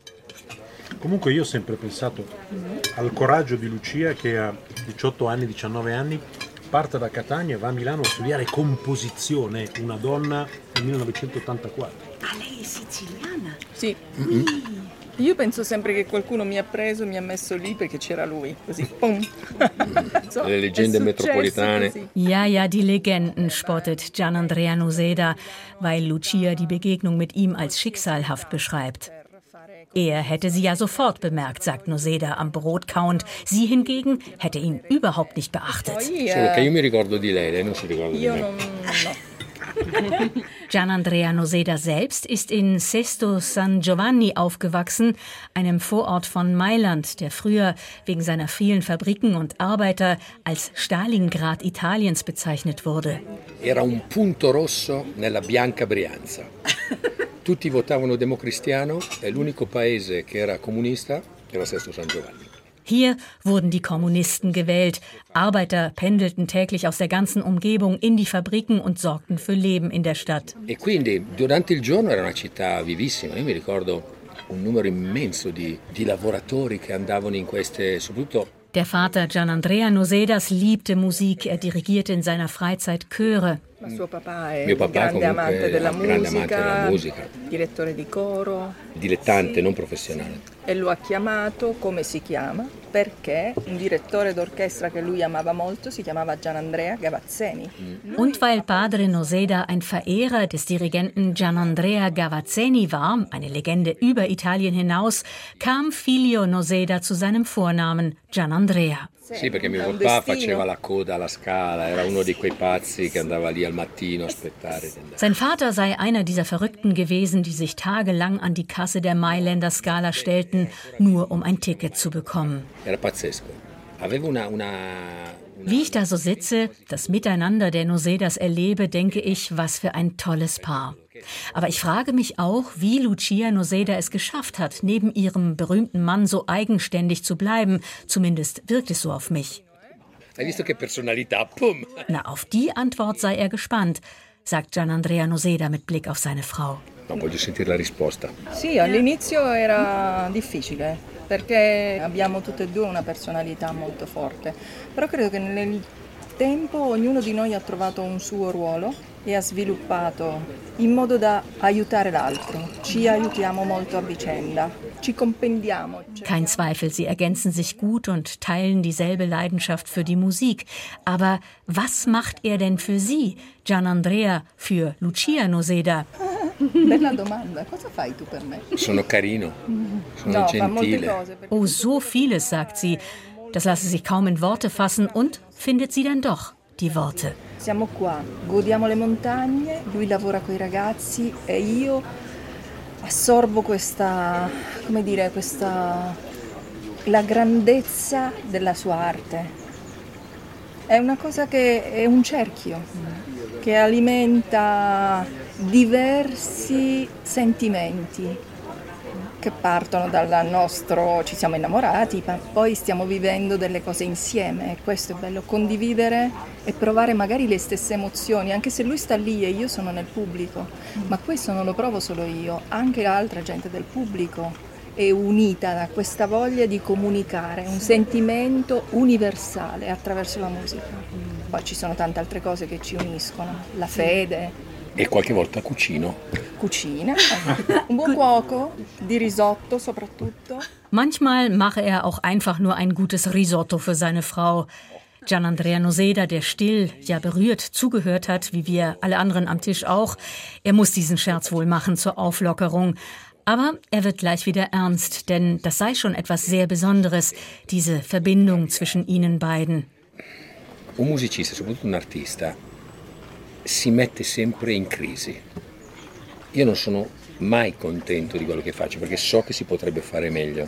Comunque io ho sempre pensato al coraggio di Lucia che a 18 anni, 19 anni parte da Catania e va a Milano a studiare composizione, una donna nel 1984. Ah, lei è siciliana? Sì. Mm-hmm. Io penso sempre che qualcuno mi ha preso, mi ha messo lì perché c'era lui, così, pum. so, Le leggende metropolitane. Così. Ja, ja, die Legenden, spottet Gianandrea Noseda, weil Lucia die Begegnung mit ihm als schicksalhaft beschreibt. Er hätte sie ja sofort bemerkt, sagt Noseda am Brot kauend. Sie hingegen hätte ihn überhaupt nicht beachtet. No. Gianandrea Noseda selbst ist in Sesto San Giovanni aufgewachsen, einem Vorort von Mailand, der früher wegen seiner vielen Fabriken und Arbeiter als Stalingrad Italiens bezeichnet wurde. Era un punto rosso nella bianca Brianza. Tutti votavano democristiano e l'unico paese che era comunista era Sesto San Giovanni. Hier wurden die Kommunisten gewählt. Arbeiter pendelten täglich aus der ganzen Umgebung in die Fabriken und sorgten für Leben in der Stadt. E quindi durante il giorno era una città vivissima. Io mi ricordo un numero immenso di, di lavoratori che andavano in queste, soprattutto der Vater Gianandrea Nosedas liebte Musik. Er dirigierte in seiner Freizeit Chöre. Suo papà è Mio papà grande amante della grande musica, amante della musica, direttore di coro. Dilettante, sì. non professionale. E lo ha chiamato come si chiama perché un direttore d'orchestra che lui amava molto si chiamava Gianandrea Gavazzeni. Mm. Und weil Padre Noseda ein Verehrer des Dirigenten Gianandrea Gavazzeni war, eine Legende über Italien hinaus, kam Filio Noseda zu seinem Vornamen Gianandrea. Sì, perché mio papà faceva la coda alla scala, era uno di quei pazzi che andava lì al mattino a aspettare. Sein Vater sei einer dieser Verrückten gewesen, die sich tagelang an die Kasse der Mailänder Scala stellten, nur um ein Ticket zu bekommen. Era pazzesco. Aveva una, una wie ich da so sitze, das Miteinander der Nosedas erlebe, denke ich, was für ein tolles Paar. Aber ich frage mich auch, wie Lucia Noseda es geschafft hat, neben ihrem berühmten Mann so eigenständig zu bleiben. Zumindest wirkt es so auf mich. Na, auf die Antwort sei er gespannt, sagt Gianandrea Noseda mit Blick auf seine Frau. Ma voglio sentire la risposta. Sì, all'inizio era difficile perché abbiamo tutte e due una personalità molto forte, però credo che nel tempo ognuno di noi ha trovato un suo ruolo e ha sviluppato in modo da aiutare l'altro. Ci aiutiamo molto a vicenda, ci compendiamo. Kein Zweifel, sie ergänzen sich gut und teilen dieselbe Leidenschaft für die Musik. Aber was macht er denn für Sie, Gian Andrea, für Lucia Noseda? Bella domanda, cosa fai tu per me? Sono carino, sono no, gentile. Oh, so vieles, sagt sie. Das lasse sich kaum in Worte fassen und findet sie dann doch die Worte. Siamo qua, godiamo le montagne, lui lavora con i ragazzi e io assorbo questa, come dire, questa la grandezza della sua arte. È una cosa che è un cerchio che alimenta diversi sentimenti che partono dal nostro ci siamo innamorati, ma poi stiamo vivendo delle cose insieme. E questo è bello, condividere e provare magari le stesse emozioni, anche se lui sta lì e io sono nel pubblico, ma questo non lo provo solo io, anche l'altra gente del pubblico è unita da questa voglia di comunicare, un sentimento universale attraverso la musica. Poi ci sono tante altre cose che ci uniscono, la fede, e qualche volta cucino. Cucina, un buon cuoco, di Risotto soprattutto. Manchmal mache er auch einfach nur ein gutes Risotto für seine Frau. Gianandrea Noseda, der still, ja berührt zugehört hat, wie wir alle anderen am Tisch auch, er muss diesen Scherz wohl machen zur Auflockerung. Aber er wird gleich wieder ernst, denn das sei schon etwas sehr Besonderes, diese Verbindung zwischen ihnen beiden. Un musicista, soprattutto un artista, si mette sempre in crisi. Io non sono mai contento di quello che faccio perché so che si potrebbe fare meglio.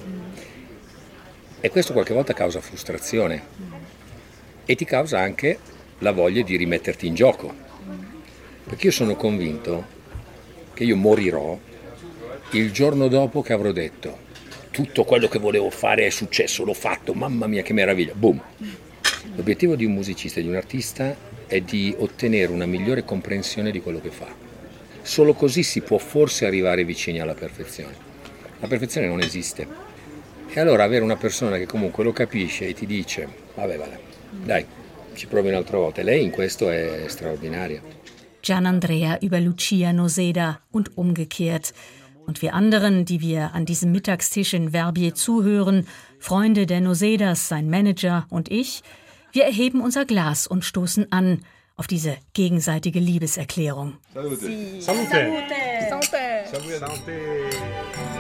E questo qualche volta causa frustrazione e ti causa anche la voglia di rimetterti in gioco. Perché io sono convinto che io morirò il giorno dopo che avrò detto tutto quello che volevo fare è successo, l'ho fatto, mamma mia che meraviglia, boom. L'obiettivo di un musicista, di un artista è di ottenere una migliore comprensione di quello che fa. Solo così si può forse arrivare vicini alla perfezione. La perfezione non esiste. E allora avere una persona che comunque lo capisce e ti dice, vabbè, vabbè, dai, ci provi un'altra volta. E lei in questo è straordinaria. Gian Andrea über Lucia Noseda und umgekehrt. Und wir anderen, die wir an diesem Mittagstisch in Verbier zuhören, Freunde der Nosedas, sein Manager und ich, wir erheben unser Glas und stoßen an auf diese gegenseitige Liebeserklärung. Salute. Salute. Salute. Salute. Salute.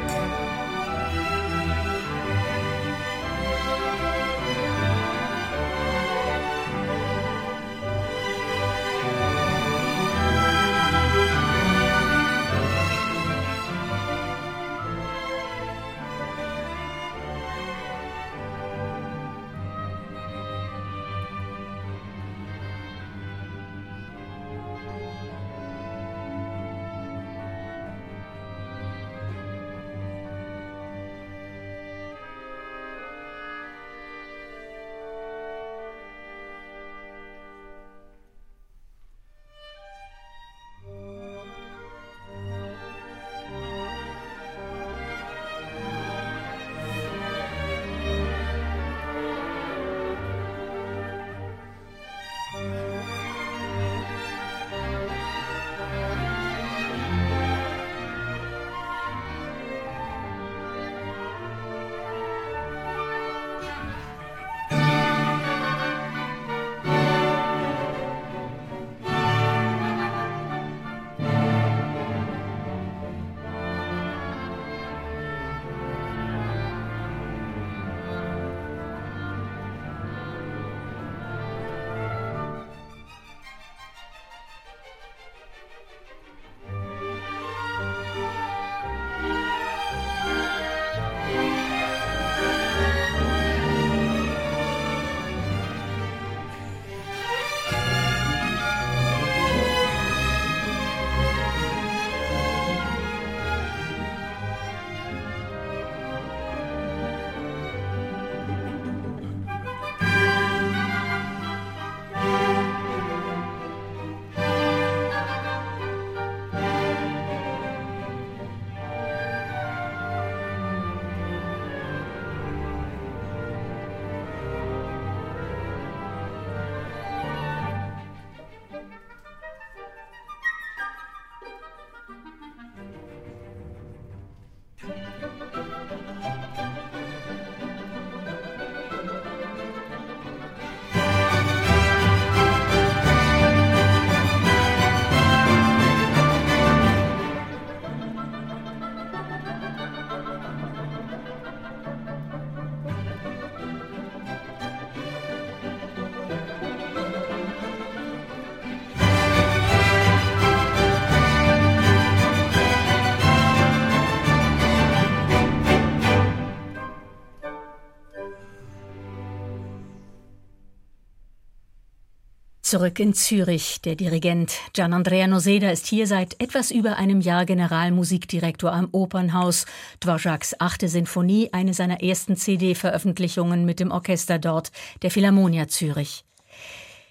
Zurück in Zürich. Der Dirigent Gian Andrea Noseda ist hier seit etwas über einem Jahr Generalmusikdirektor am Opernhaus. Dvorak's achte Sinfonie, eine seiner ersten CD-Veröffentlichungen mit dem Orchester dort, der Philharmonia Zürich.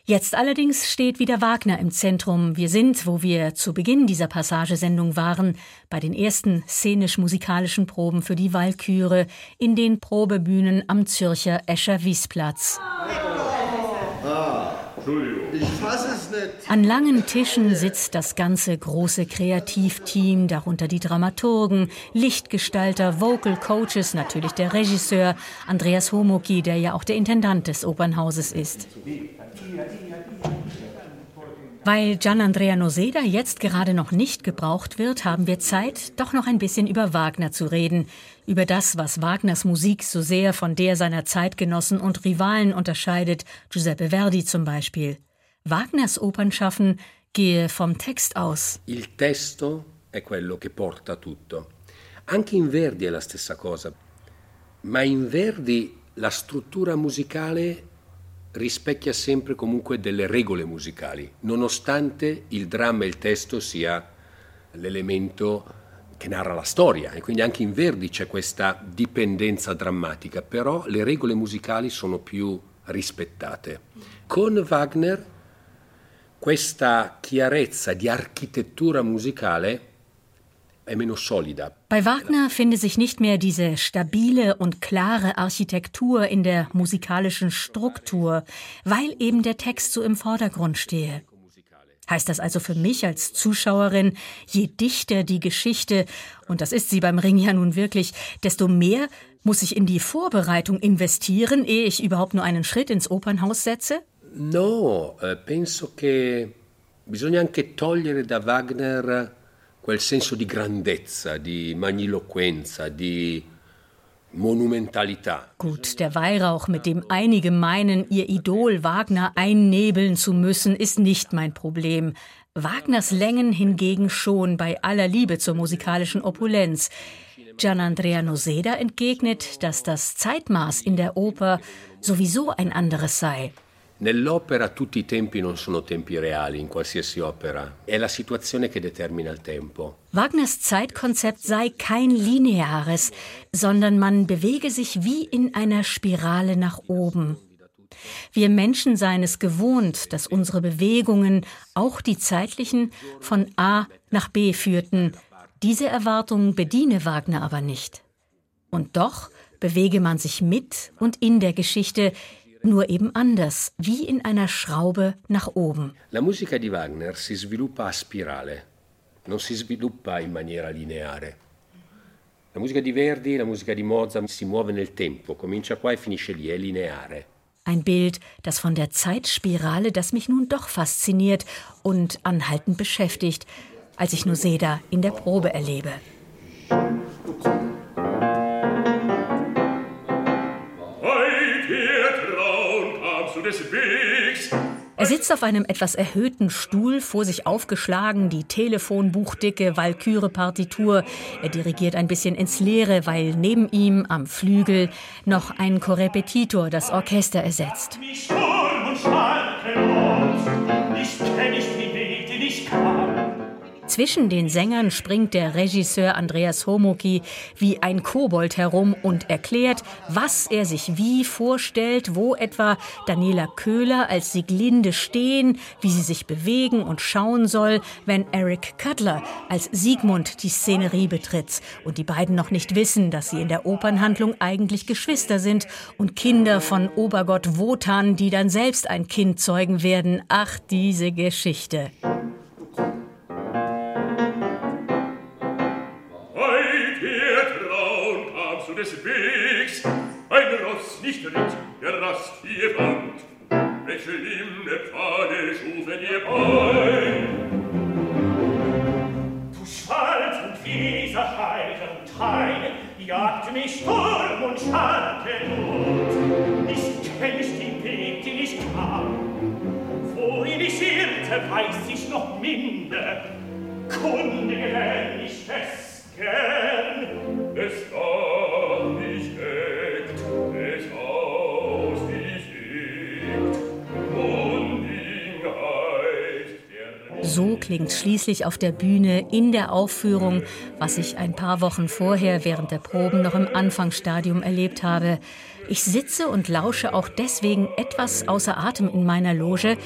Jetzt allerdings steht wieder Wagner im Zentrum. Wir sind, wo wir zu Beginn dieser Passagesendung waren, bei den ersten szenisch-musikalischen Proben für die Walküre in den Probebühnen am Zürcher Escher Wiesplatz. Ich fasse es nicht. An langen Tischen sitzt das ganze große Kreativteam, darunter die Dramaturgen, Lichtgestalter, Vocal Coaches, natürlich der Regisseur Andreas Homoki, der ja auch der Intendant des Opernhauses ist. Weil Gian Andrea Noseda jetzt gerade noch nicht gebraucht wird, haben wir Zeit, doch noch ein bisschen über Wagner zu reden. Über das, was Wagners Musik so sehr von der seiner Zeitgenossen und Rivalen unterscheidet, Giuseppe Verdi zum Beispiel. Wagners Opernschaffen gehe vom Text aus. Il testo è quello che porta tutto. Anche in Verdi è la stessa cosa. Ma in Verdi la struttura musicale rispecchia sempre comunque delle regole musicali, nonostante il dramma e il testo sia l'elemento che narra la storia e quindi anche in Verdi c'è questa dipendenza drammatica, però le regole musicali sono più rispettate. Con Wagner questa chiarezza di architettura musicale Bei Wagner finde sich nicht mehr diese stabile und klare Architektur in der musikalischen Struktur, weil eben der Text so im Vordergrund stehe. Heißt das also für mich als Zuschauerin, je dichter die Geschichte, und das ist sie beim Ring ja nun wirklich, desto mehr muss ich in die Vorbereitung investieren, ehe ich überhaupt nur einen Schritt ins Opernhaus setze? No, eh, penso che bisogna anche togliere da Wagner quel senso di grandezza, di magniloquenza, di Monumentalità. Gut, der Weihrauch, mit dem einige meinen, ihr Idol Wagner einnebeln zu müssen, ist nicht mein Problem. Wagners Längen hingegen schon bei aller Liebe zur musikalischen Opulenz. Gianandrea Noseda entgegnet, dass das Zeitmaß in der Oper sowieso ein anderes sei. Nell'opera tutti i tempi non sono tempi reali, in qualsiasi opera. È la situazione che determina il tempo. Wagners Zeitkonzept sei kein lineares, sondern man bewege sich wie in einer Spirale nach oben. Wir Menschen seien es gewohnt, dass unsere Bewegungen, auch die zeitlichen, von A nach B führten. Diese Erwartung bediene Wagner aber nicht. Und doch bewege man sich mit und in der Geschichte, nur eben anders, wie in einer Schraube nach oben. La musica di Wagner si sviluppa a spirale, non si sviluppa in maniera lineare. La musica di Verdi, la musica di Mozart si muove nel tempo, comincia qua e finisce lì, è lineare. Ein Bild, das von der Zeitspirale, das mich nun doch fasziniert und anhaltend beschäftigt, als ich Nuseda in der Probe erlebe. Er sitzt auf einem etwas erhöhten Stuhl, vor sich aufgeschlagen, die Telefonbuchdicke Walküre-Partitur. Er dirigiert ein bisschen ins Leere, weil neben ihm am Flügel noch ein Korrepetitor das Orchester ersetzt. Sturm und Zwischen den Sängern springt der Regisseur Andreas Homoki wie ein Kobold herum und erklärt, was er sich wie vorstellt, wo etwa Daniela Köhler als Sieglinde stehen, wie sie sich bewegen und schauen soll, wenn Eric Cutler als Siegmund die Szenerie betritt und die beiden noch nicht wissen, dass sie in der Opernhandlung eigentlich Geschwister sind und Kinder von Obergott Wotan, die dann selbst ein Kind zeugen werden. Ach, diese Geschichte. des Wegs, ein Ross nicht ritt, der Rast hier fand. Welche limne Pfade schufen ihr Bein? Du Schwald und Wieser, Heide und Heide, jagt mich Sturm und Schattenmut. Ich kenn ich den Weg, den ich kam. Wohin ich irrte, weiß ich noch minder. Kundige, wenn ich es kenn. So klingt schließlich auf der Bühne in der Aufführung, was ich ein paar Wochen vorher während der Proben noch im Anfangsstadium erlebt habe. Ich sitze und lausche auch deswegen etwas außer Atem in meiner Loge,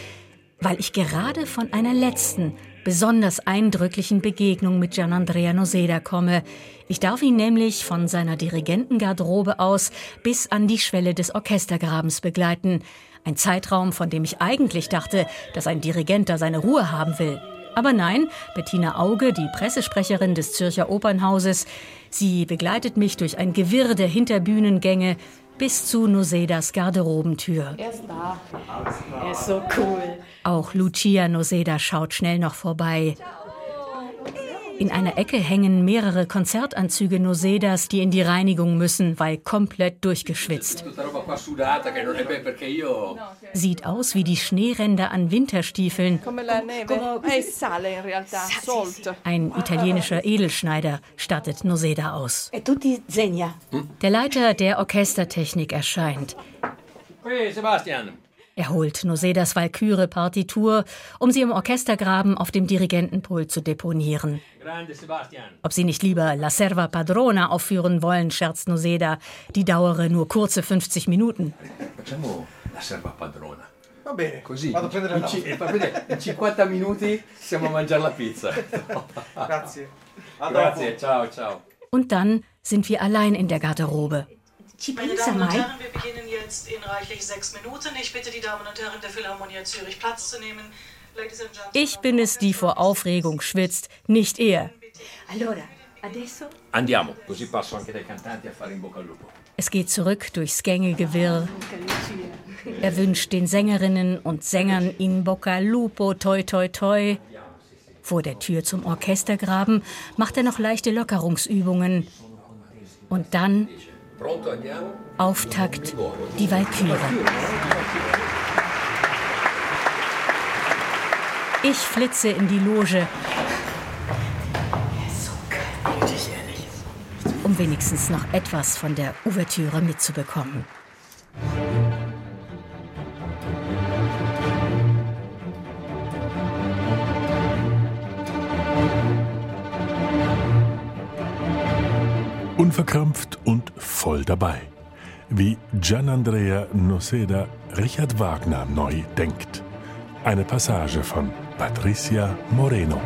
weil ich gerade von einer letzten, besonders eindrücklichen Begegnung mit Gianandrea Noseda komme. Ich darf ihn nämlich von seiner Dirigentengarderobe aus bis an die Schwelle des Orchestergrabens begleiten. Ein Zeitraum, von dem ich eigentlich dachte, dass ein Dirigent da seine Ruhe haben will. Aber nein, Bettina Auge, die Pressesprecherin des Zürcher Opernhauses, sie begleitet mich durch ein Gewirr der Hinterbühnengänge bis zu Nosedas Garderobentür. Er ist da. Er ist so cool. Auch Lucia Noseda schaut schnell noch vorbei. In einer Ecke hängen mehrere Konzertanzüge Nosedas, die in die Reinigung müssen, weil komplett durchgeschwitzt. Sieht aus wie die Schneeränder an Winterstiefeln. Ein italienischer Edelschneider stattet Noseda aus. Der Leiter der Orchestertechnik erscheint. Sebastian. Er holt Nosedas Walküre-Partitur, um sie im Orchestergraben auf dem Dirigentenpult zu deponieren. Ob sie nicht lieber La Serva Padrona aufführen wollen, scherzt Noseda. Die dauere nur kurze 50 Minuten. Facciamo la serva padrona. Va bene, Così, vado a prendere in, la ci- eh, in 50 minuti siamo a mangiare la pizza. Grazie. A. Grazie, ciao, ciao. Und dann sind wir allein in der Garderobe. Meine Damen und Herren, wir beginnen jetzt in reichlich sechs Minuten. Ich bitte die Damen und Herren der Philharmonie Zürich Platz zu nehmen. Ich bin es, die vor Aufregung schwitzt, nicht er. Allora, adesso Andiamo, così passo anche dai cantanti a fare in bocca al lupo. Es geht zurück durchs Gängegewirr. Er wünscht den Sängerinnen und Sängern in Bocca al Lupo, toi toi toi. Vor der Tür zum Orchestergraben macht er noch leichte Lockerungsübungen. Und dann? Auftakt, die Walküre. Ich flitze in die Loge. Um wenigstens noch etwas von der Ouvertüre mitzubekommen. Unverkrampft und voll dabei. Wie Gianandrea Noseda Richard Wagner neu denkt. Eine Passage von Patricia Moreno.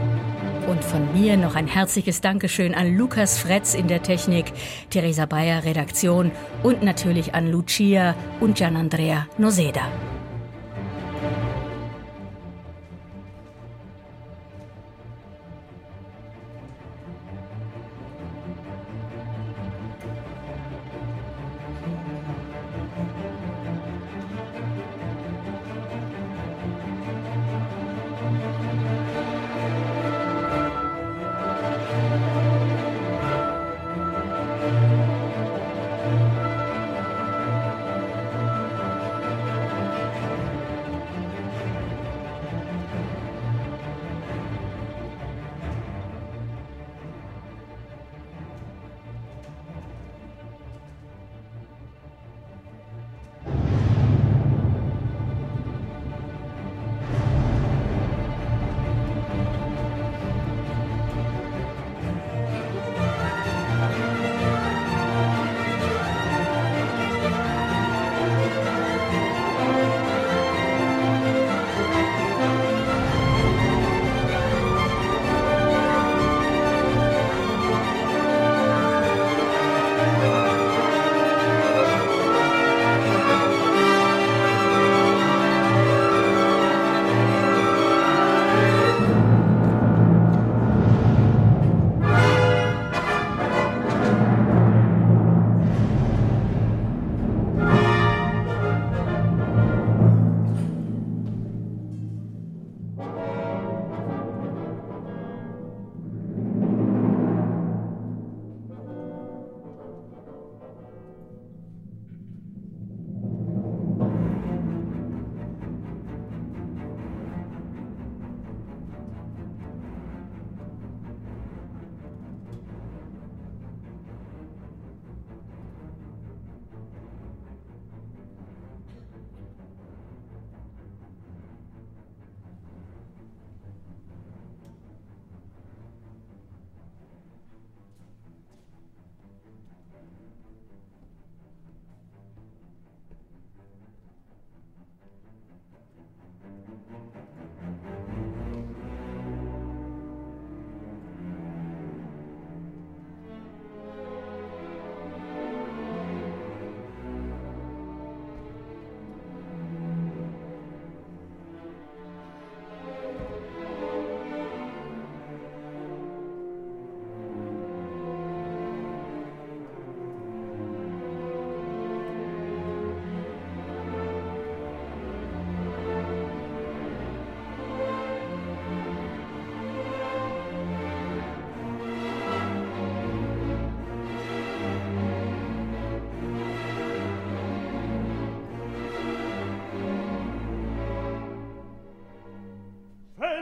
Und von mir noch ein herzliches Dankeschön an Lukas Fretz in der Technik, Theresa Bayer Redaktion und natürlich an Lucia und Gianandrea Noseda.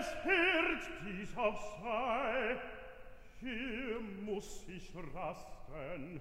es Herz dies auch sei, hier muß ich rasten.